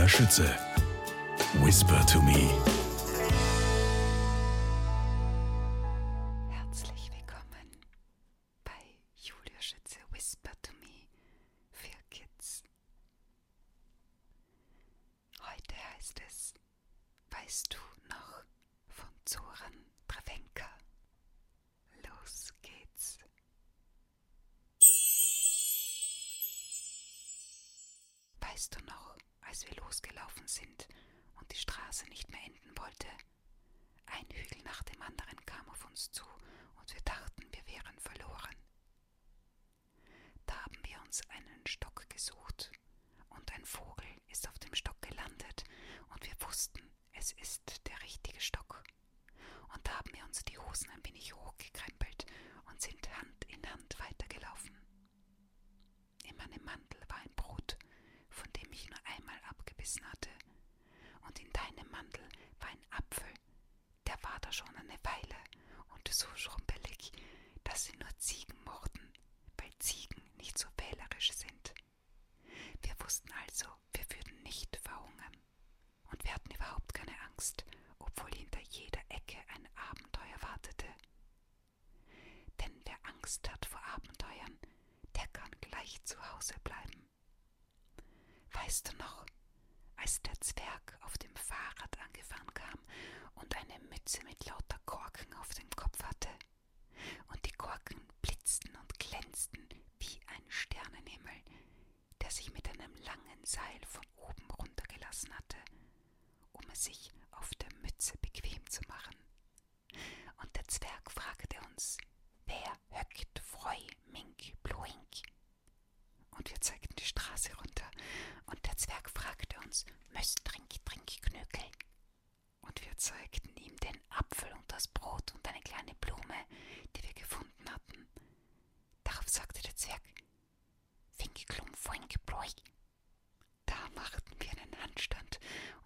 Julia Schütze. Whisper to me. Herzlich willkommen bei Julia Schütze Whisper to Me für Kids. Heute heißt es, weißt du noch von Zoran Travenka? Los geht's. Weißt du noch, als wir losgelaufen sind und die Straße nicht mehr enden wollte? Ein Hügel nach dem anderen kam auf uns zu und wir dachten, wir wären verloren. Da haben wir uns einen Stock gesucht und ein Vogel ist auf dem Stock gelandet und wir wussten, es ist der richtige Stock. Und da haben wir uns die Hosen ein wenig hochgekrempelt und sind Hand in Hand weitergelaufen. In meinem Mantel war ein Brot, von dem ich nur einmal abgebissen hatte, und in deinem Mantel war ein Apfel, der war da schon eine Weile und so schrumpelig, dass sie nur Ziegen mochten, weil Ziegen nicht so wählerisch sind. Wir wussten also, wir würden nicht verhungern. Und wir hatten überhaupt keine Angst, obwohl hinter jeder Ecke ein Abenteuer wartete. Denn wer Angst hat vor Abenteuern, der kann gleich zu Hause bleiben. Weißt du noch, als der Zwerg auf dem Fahrrad angefahren kam und eine Mütze mit lauter Korken auf dem Kopf hatte? Und die Korken blitzten und glänzten wie ein Sternenhimmel, der sich mit einem langen Seil von oben runtergelassen hatte, um es sich auf der Mütze bequem zu machen. Und der Zwerg fragte uns, wer höckt Freu, Mink, Bluink? Und wir zeigten die Straße runter, und der Zwerg fragte uns, Möst, trink, trink, Knökel. Und wir zeigten ihm den Apfel und das Brot und eine kleine Blume, die wir gefunden hatten. Darauf sagte der Zwerg, Fink, Klum, Foink, Bloik. Da machten wir einen Handstand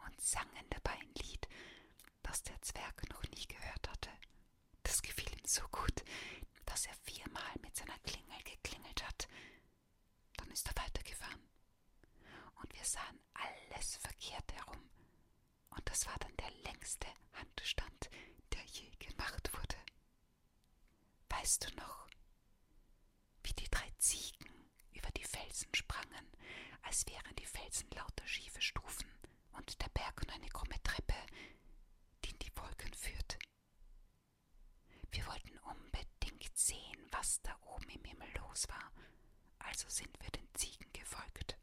und sangen dabei ein Lied, das der Zwerg noch nie gehört hatte. Das gefiel ihm so gut, dass er viermal mit seiner Klingel geklingelt hat. Dann ist er weitergefahren. Und wir sahen alles verkehrt herum. Und das war dann der längste Handstand, der je gemacht wurde. Weißt du noch, wie die drei Ziegen über die Felsen sprangen, als wären die Felsen lauter schiefe Stufen und der Berg nur eine krumme Treppe, die in die Wolken führt? Wir wollten unbedingt sehen, was da oben im Himmel los war, also sind wir den Ziegen gefolgt.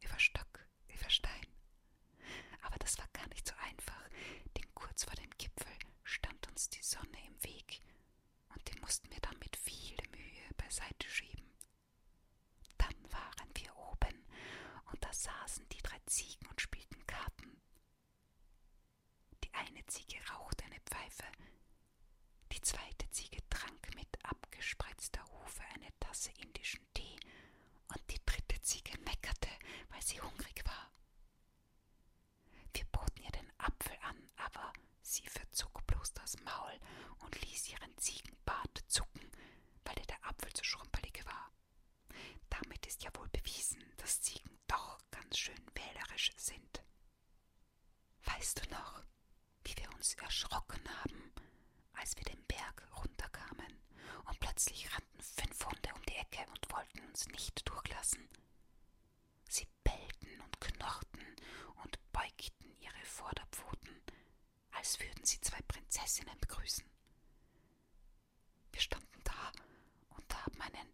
Über Stock, über Stein. Aber das war gar nicht so einfach, denn kurz vor dem Gipfel stand uns die Sonne im Weg und die mussten wir dann mit viel Mühe beiseite schieben. Dann waren wir oben und da saßen die drei Ziegen und spielten Karten. Die eine Ziege rauchte eine Pfeife, die zweite Ziege trank mit abgespreizter Hufe eine Tasse indischen Tee und die dritte Ziege meckerte, weil sie hungrig war. Wir boten ihr den Apfel an, aber sie verzog bloß das Maul und ließ ihren Ziegenbart zucken, weil ihr der Apfel zu schrumpelig war. Damit ist ja wohl bewiesen, dass Ziegen doch ganz schön wählerisch sind. Weißt du noch, wie wir uns erschrocken haben, als wir den Berg runterkamen und plötzlich rannten fünf Hunde um die Ecke und wollten uns nicht durchlassen? Sie bellten und knurrten und beugten ihre Vorderpfoten, als würden sie zwei Prinzessinnen begrüßen. Wir standen da und haben einen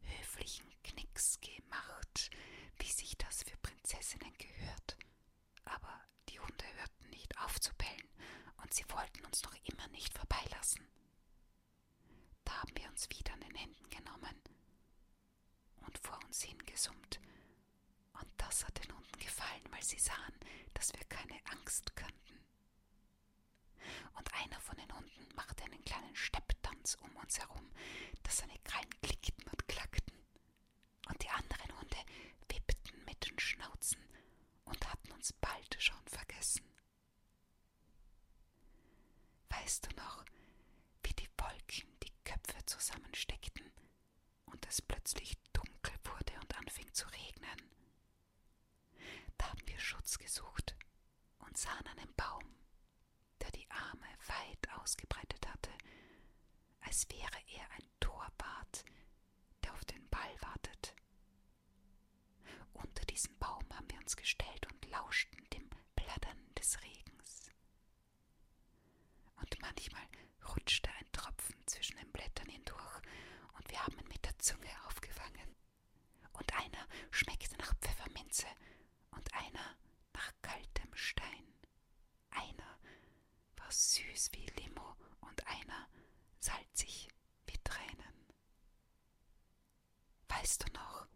höflichen Knicks gemacht, wie sich das für Prinzessinnen gehört. Aber die Hunde hörten nicht auf zu bellen und sie wollten uns noch immer nicht vorbeilassen. Da haben wir uns wieder an den Händen genommen und vor uns hingesummt. Und das hat den Hunden gefallen, weil sie sahen, dass wir keine Angst kannten. Und einer von den Hunden machte einen kleinen Stepptanz um uns herum, dass seine Krallen klickten und klackten. Und die anderen Hunde wippten mit den Schnauzen und hatten uns bald schon vergessen. Weißt du noch, wie die Wolken die Köpfe zusammensteckten und es plötzlich dunkel wurde und anfing zu regnen? Da haben wir Schutz gesucht und sahen einen Baum, der die Arme weit ausgebreitet hatte, als wäre er ein Torbart, der auf den Ball wartet. Unter diesen Baum haben wir uns gestellt und lauschten dem Plattern des Regens. Und manchmal rutschte ein Tropfen zwischen den Blättern hindurch und wir haben ihn mit der Zunge aufgefangen. Und einer schmeckte nach Pfefferminze und einer nach kaltem Stein. Einer war süß wie Limo und einer salzig wie Tränen. Weißt du noch,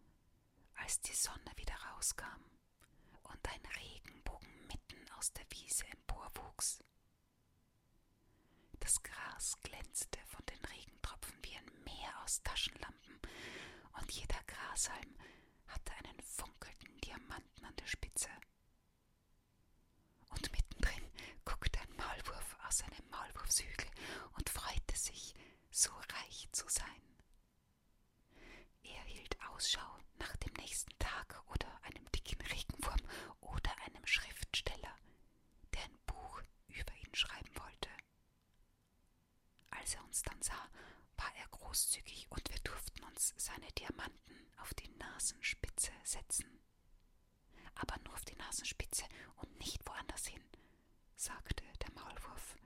als die Sonne wieder rauskam und ein Regenbogen mitten aus der Wiese emporwuchs? Das Gras glänzte von den Regentropfen wie ein Meer aus Taschenlampen, und jeder Grashalm hatte einen funkelnden Diamanten an der Spitze. Und mittendrin guckte ein Maulwurf aus seinem Maulwurfshügel und freute sich, so reich zu sein. Er hielt Ausschau nach dem nächsten Tag oder einem dicken Regenwurm oder einem Schriftsteller, der ein Buch über ihn schreiben wollte. Als er uns dann sah, war er großzügig und wir durften uns seine Diamanten auf die Nasenspitze setzen. Aber nur auf die Nasenspitze und nicht woanders hin, sagte der Maulwurf,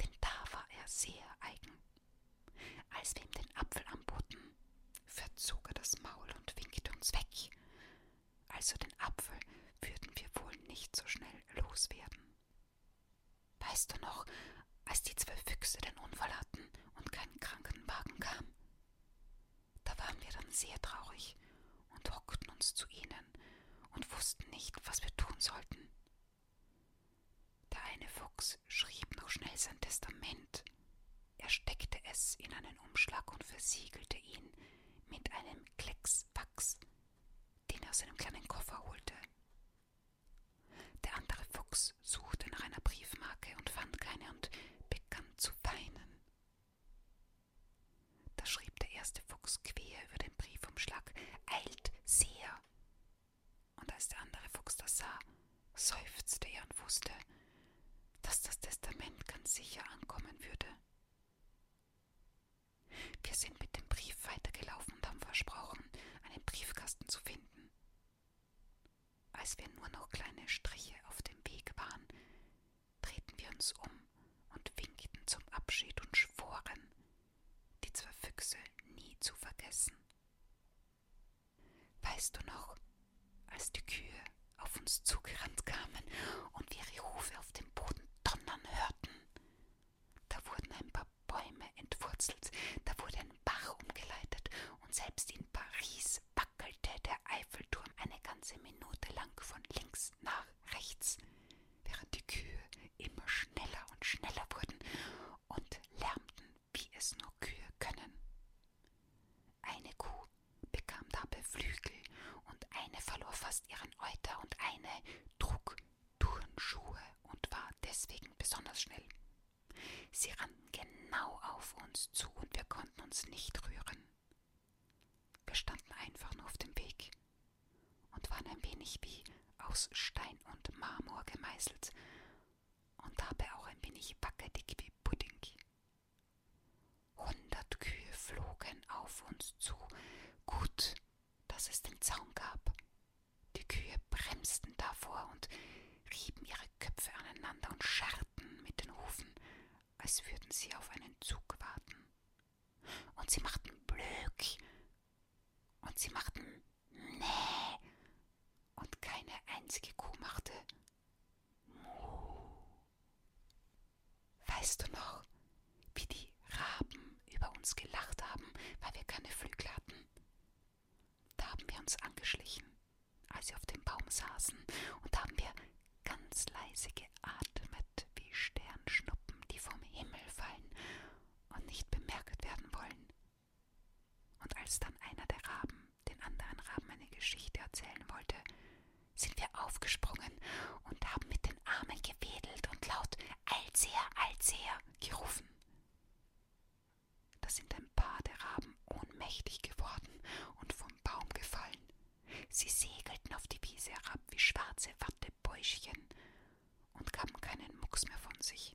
denn da war er sehr eigen. Als wir ihm den Apfel anboten, verzog er das Maul und winkte uns weg. Also den Apfel würden wir wohl nicht so schnell loswerden. Weißt du noch, als die zwei Füchse den Unfall hatten und kein Krankenwagen kam? Da waren wir dann sehr traurig und hockten uns zu ihnen und wussten nicht, was wir tun sollten. Der eine Fuchs schrieb noch schnell sein Testament. Er steckte es in einen Umschlag und versiegelte ihn mit einem Klecks Wachs, den er aus einem kleinen Koffer holte. Der andere Fuchs suchte nach einer Briefmarke und fand keine und begann zu weinen. Da schrieb der erste Fuchs quer über den Briefumschlag Eilt sehr. Und als der andere Fuchs das sah, seufzte er und wusste, dass das Testament ganz sicher ankommen würde. Wir sind mit dem Brief weitergelaufen und haben versprochen, einen Briefkasten zu finden. Als wir nur noch kleine Striche auf dem Weg waren, drehten wir uns um und winkten zum Abschied und schworen, die zwei Füchse nie zu vergessen. Weißt du noch, als die Kühe auf uns zugerannt kamen und wir ihre Hufe auf dem Boden donnern hörten? Da wurden ein paar Bäume entwurzelt, da wurde ein Bach umgeleitet und selbst in Paris wackelte der Eiffelturm eine ganze Minute lang von links nach rechts, während die Kühe immer schneller und schneller wurden. Und lärmten, wie es nur Kühe können. Eine Kuh bekam dabei Flügel und eine verlor fast ihren Euter und eine trug Turnschuhe und war deswegen besonders schnell. Sie rannten genau auf uns zu und wir konnten uns nicht rühren. Wir standen einfach nur auf dem Weg und waren ein wenig wie aus Stein und Marmor gemeißelt und dabei auch ein wenig wackelig wie Pudding. Hundert Kühe flogen auf uns zu. Gut, dass es den Zaun gab. Die Kühe bremsten davor und rieben ihre Köpfe aneinander und scharrten mit den Hufen, als würden sie auf einen Zug warten. Und sie machten Blöck. Und sie machten Nee. Und keine einzige Kuh machte. Weißt du noch, wie die Raben über uns gelacht haben, weil wir keine Flügel hatten? Da haben wir uns angeschlichen, als sie auf dem Baum saßen, und haben wir ganz leise geatmet wie Sternschnuppen, die vom Himmel fallen und nicht bemerkt werden wollen. Und als dann einer der Raben den anderen Raben eine Geschichte erzählen wollte, sind wir aufgesprungen und haben mit den Armen gewedelt und laut Altseher, Altseher gerufen. Da sind ein paar der Raben ohnmächtig geworden und vom Baum gefallen. Sie segelten auf die Wiese herab wie schwarze Wattebälle Täuschchen und gaben keinen Mucks mehr von sich.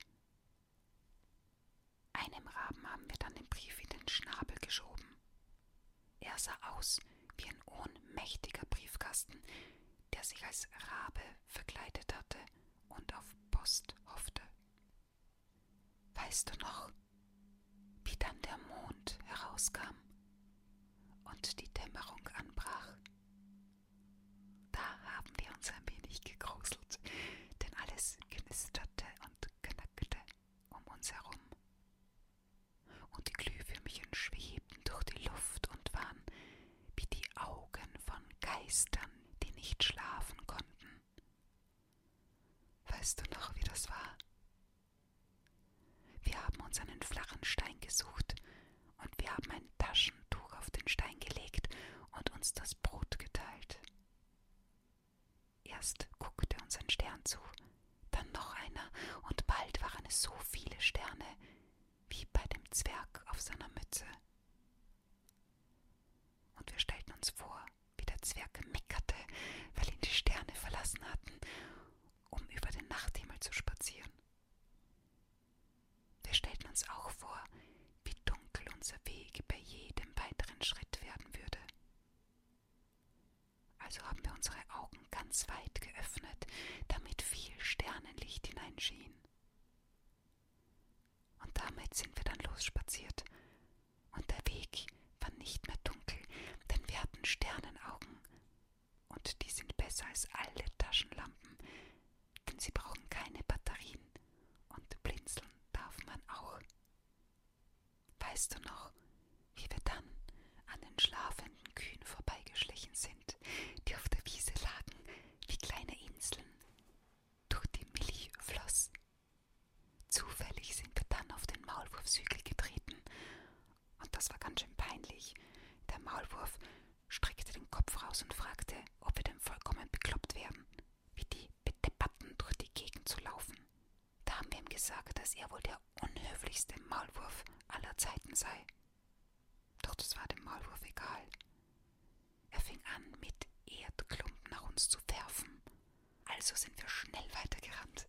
Einem Raben haben wir dann den Brief in den Schnabel geschoben. Er sah aus wie ein ohnmächtiger Briefkasten, der sich als Rabe verkleidet hatte und auf Post hoffte. Weißt du noch, wie dann der Mond herauskam und die Dämmerung anbrach? Da haben wir uns ein wenig gegruselt, denn alles knisterte und knackte um uns herum. Und die Glühwürmchen schwebten durch die Luft und waren wie die Augen von Geistern, die nicht schlafen konnten. Weißt du noch, wie das war? Wir haben uns einen flachen Stein gesucht und wir haben ein Taschentuch auf den Stein gelegt und uns das Brot geteilt. Erst guckte uns ein Stern zu, dann noch einer, und bald waren es so viele Sterne, wie bei dem Zwerg auf seiner Mütze. Und wir stellten uns vor, wie der Zwerg meckerte, weil ihn die Sterne verlassen hatten, um über den Nachthimmel zu spazieren. Wir stellten uns auch vor, wie dunkel unser Weg bei jedem weiteren Schritt werden würde. Also haben wir unsere Augen ganz weit geöffnet, damit viel Sternenlicht hineinschien. Und damit sind wir dann losspaziert. Und der Weg war nicht mehr dunkel, denn wir hatten Sternenaugen. Und die sind besser als alle Taschenlampen, denn sie brauchen keine Batterien und blinzeln darf man auch. Weißt du noch, wie wir dann an den schlafenden Kühen vorbeigeschlichen sind, die auf der Wiese lagen wie kleine Inseln, durch die Milch floss? Zufällig sind wir dann auf den Maulwurfshügel getreten, und das war ganz schön peinlich. Der Maulwurf streckte den Kopf raus und fragte, ob wir denn vollkommen bekloppt wären, wie die Bedepperten durch die Gegend zu laufen. Da haben wir ihm gesagt, dass er wohl der unhöflichste Maulwurf aller Zeiten sei. Doch das war dem Maulwurf egal. Er fing an, mit Erdklumpen nach uns zu werfen. Also sind wir schnell weitergerannt.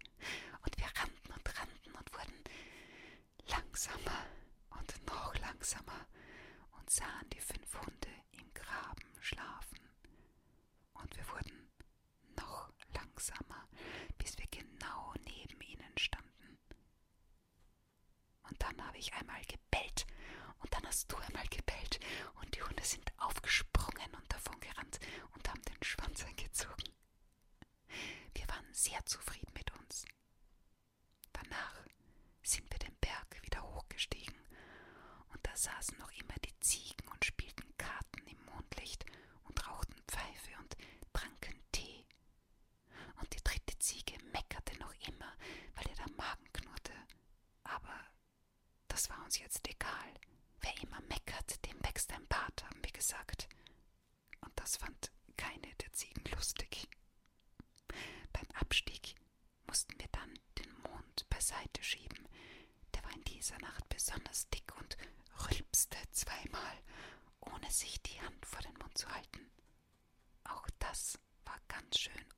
Und wir rannten und rannten und wurden langsamer und noch langsamer und sahen die fünf Hunde im Graben schlafen. Und wir wurden noch langsamer, bis wir genau neben ihnen standen. Und dann habe ich einmal gebellt und dann hast du einmal gebellt und die Hunde sind aufgesprungen und davongerannt und haben den Schwanz eingezogen. Wir waren sehr zufrieden mit uns. Danach sind wir den Berg wieder hochgestiegen und da saßen noch immer die Ziegen und spielten Karten im Mondlicht und rauchten Pfeife und tranken Tee. Und die dritte Ziege meckerte noch immer, weil ihr der Magen knurrte. Aber das war uns jetzt egal. Wer immer meckert, dem wächst ein Bart, haben wir gesagt. Und das fand keine der Ziegen lustig. Beim Abstieg mussten wir dann den Mond beiseite schieben. Der war in dieser Nacht besonders dick und rülpste zweimal, ohne sich die Hand vor den Mund zu halten. Auch das war ganz schön